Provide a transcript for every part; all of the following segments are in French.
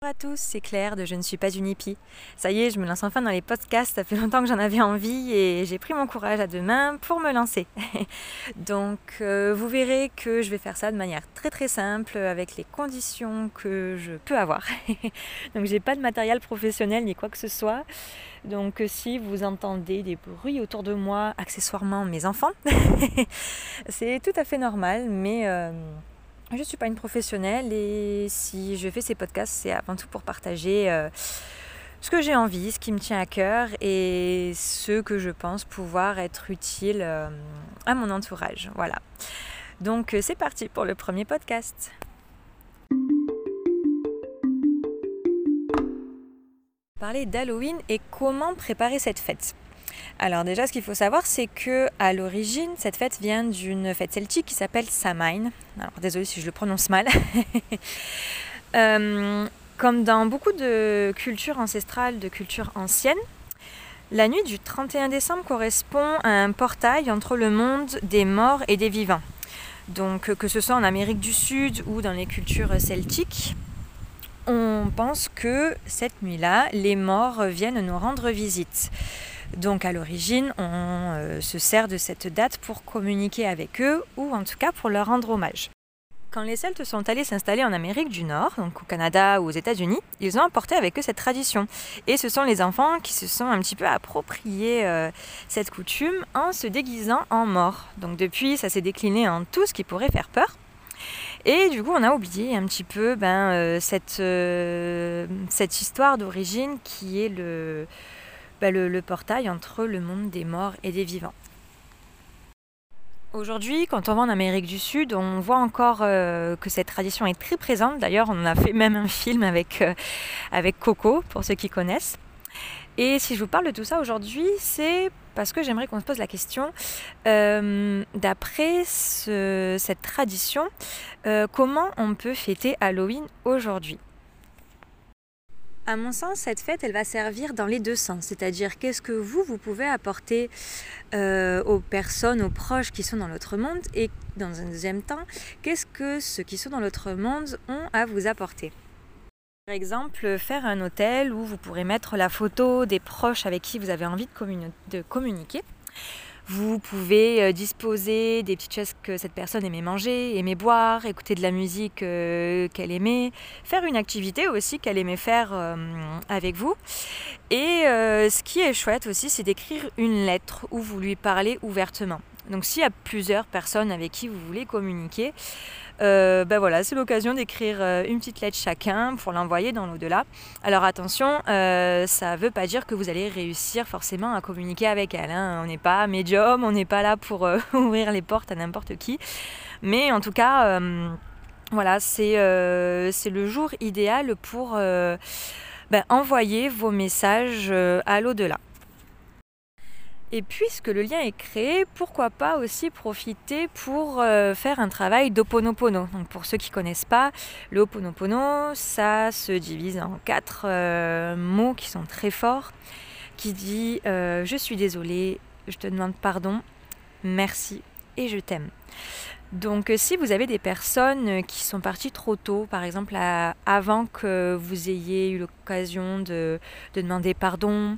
Bonjour à tous, c'est Claire de Je ne suis pas une hippie. Ça y est, je me lance enfin dans les podcasts, ça fait longtemps que j'en avais envie et j'ai pris mon courage à deux mains pour me lancer. Donc euh, vous verrez que je vais faire ça de manière très très simple avec les conditions que je peux avoir. Donc j'ai pas de matériel professionnel ni quoi que ce soit. Donc euh, si vous entendez des bruits autour de moi, accessoirement mes enfants, c'est tout à fait normal, mais... Euh, je ne suis pas une professionnelle et si je fais ces podcasts, c'est avant tout pour partager euh, ce que j'ai envie, ce qui me tient à cœur et ce que je pense pouvoir être utile euh, à mon entourage. Voilà. Donc euh, c'est parti pour le premier podcast. Parler d'Halloween et comment préparer cette fête. Alors déjà, ce qu'il faut savoir, c'est que à l'origine, cette fête vient d'une fête celtique qui s'appelle Samhain. Alors désolé si je le prononce mal. Euh, comme dans beaucoup de cultures ancestrales, de cultures anciennes, la nuit du 31 décembre correspond à un portail entre le monde des morts et des vivants. Donc que ce soit en Amérique du Sud ou dans les cultures celtiques, on pense que cette nuit-là, les morts viennent nous rendre visite. Donc à l'origine, on euh, se sert de cette date pour communiquer avec eux ou en tout cas pour leur rendre hommage. Quand les Celtes sont allés s'installer en Amérique du Nord, donc au Canada ou aux États-Unis, ils ont apporté avec eux cette tradition. Et ce sont les enfants qui se sont un petit peu appropriés euh, cette coutume en se déguisant en mort. Donc depuis, ça s'est décliné en tout ce qui pourrait faire peur. Et du coup, on a oublié un petit peu ben, euh, cette histoire d'origine qui est le, bah, le, portail entre le monde des morts et des vivants. Aujourd'hui, quand on va en Amérique du Sud, on voit encore euh, que cette tradition est très présente. D'ailleurs, on a fait même un film avec, euh, avec Coco, pour ceux qui connaissent. Et si je vous parle de tout ça aujourd'hui, c'est parce que j'aimerais qu'on se pose la question, euh, d'après cette tradition, comment on peut fêter Halloween aujourd'hui? À mon sens, cette fête, elle va servir dans les deux sens. C'est-à-dire, qu'est-ce que vous, vous pouvez apporter euh, aux personnes, aux proches qui sont dans l'autre monde Et dans un deuxième temps, qu'est-ce que ceux qui sont dans l'autre monde ont à vous apporter? Par exemple, faire un hôtel où vous pourrez mettre la photo des proches avec qui vous avez envie de communiquer. Vous pouvez euh, disposer des petites choses que cette personne aimait manger, aimait boire, écouter de la musique euh, qu'elle aimait, faire une activité aussi qu'elle aimait faire euh, avec vous. Et ce qui est chouette aussi, c'est d'écrire une lettre où vous lui parlez ouvertement. Donc s'il y a plusieurs personnes avec qui vous voulez communiquer, euh, ben voilà, c'est l'occasion d'écrire euh, une petite lettre chacun pour l'envoyer dans l'au-delà. Alors attention, euh, ça ne veut pas dire que vous allez réussir forcément à communiquer avec elle. Hein. On n'est pas médium, on n'est pas là pour ouvrir les portes à n'importe qui. Mais en tout cas, voilà, c'est le jour idéal pour ben, envoyer vos messages à l'au-delà. Et puisque le lien est créé, pourquoi pas aussi profiter pour euh, faire un travail d'oponopono. Donc pour ceux qui ne connaissent pas, le oponopono, ça se divise en quatre euh, mots qui sont très forts, qui dit euh, je suis désolé, je te demande pardon, merci et je t'aime. Donc si vous avez des personnes qui sont parties trop tôt, par exemple avant que vous ayez eu l'occasion de, demander pardon,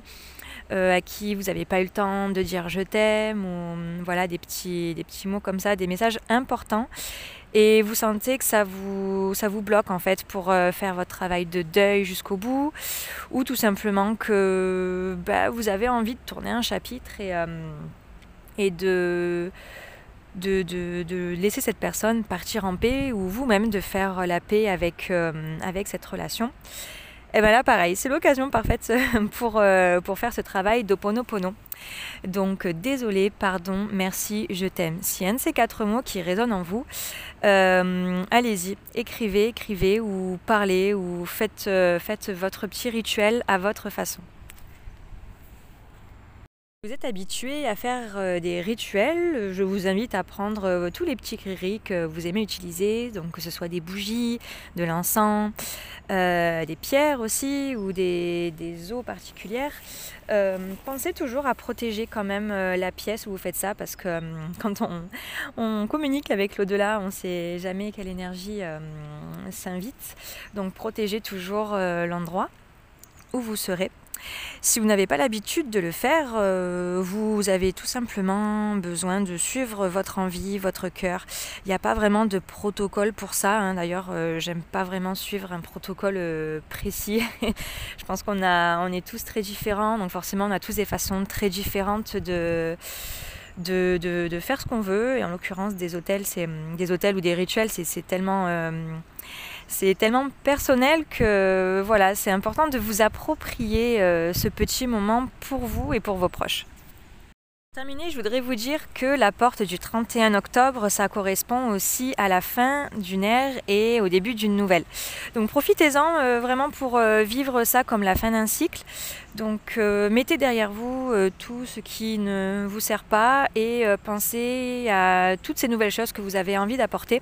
euh, à qui vous n'avez pas eu le temps de dire je t'aime, ou voilà des petits, des petits mots comme ça, des messages importants. Et vous sentez que ça vous, ça vous bloque en fait pour euh, faire votre travail de deuil jusqu'au bout, ou tout simplement que bah, vous avez envie de tourner un chapitre et, euh, et de, de, de, laisser cette personne partir en paix, ou vous-même de faire la paix avec, avec cette relation. Et bien là, pareil, c'est l'occasion parfaite pour, euh, pour faire ce travail d'oponopono. Donc, désolé, pardon, merci, je t'aime. Si un de ces quatre mots qui résonnent en vous, euh, allez-y, écrivez, écrivez ou parlez ou faites, euh, faites votre petit rituel à votre façon. Vous êtes habitué à faire euh, des rituels, je vous invite à prendre euh, tous les petits riris que vous aimez utiliser, donc que ce soit des bougies, de l'encens, euh, des pierres aussi ou des, eaux particulières. pensez toujours à protéger quand même la pièce où vous faites ça parce que quand on, communique avec l'au-delà, on ne sait jamais quelle énergie s'invite. Donc protégez toujours l'endroit où vous serez. Si vous n'avez pas l'habitude de le faire, euh, vous avez tout simplement besoin de suivre votre envie, votre cœur. Il n'y a pas vraiment de protocole pour ça. Hein. D'ailleurs, euh, j'aime pas vraiment suivre un protocole euh, précis. Je pense qu'on on est tous très différents, donc forcément, on a tous des façons très différentes de de, de, faire ce qu'on veut. Et en l'occurrence, des hôtels, c'est des hôtels ou des rituels, c'est tellement c'est tellement personnel que voilà, c'est important de vous approprier euh, ce petit moment pour vous et pour vos proches. Pour terminer, je voudrais vous dire que la porte du 31 octobre, ça correspond aussi à la fin d'une ère et au début d'une nouvelle. Donc profitez-en euh, vraiment pour euh, vivre ça comme la fin d'un cycle. Donc mettez derrière vous tout ce qui ne vous sert pas et pensez à toutes ces nouvelles choses que vous avez envie d'apporter.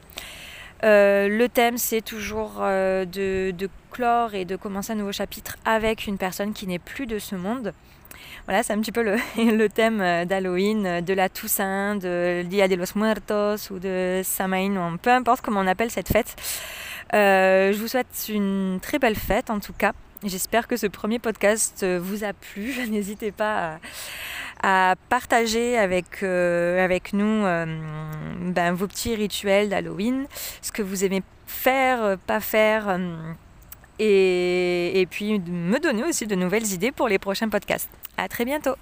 Le thème, c'est toujours de, de clore et de commencer un nouveau chapitre avec une personne qui n'est plus de ce monde. Voilà, c'est un petit peu le, thème euh, d'Halloween, euh, de la Toussaint, de Dia de los Muertos ou de Samain, peu importe comment on appelle cette fête. Euh, je vous souhaite une très belle fête en tout cas. J'espère que ce premier podcast vous a plu. N'hésitez pas à, partager avec, avec nous ben, vos petits rituels d'Halloween, ce que vous aimez faire, pas faire et, puis me donner aussi de nouvelles idées pour les prochains podcasts. À très bientôt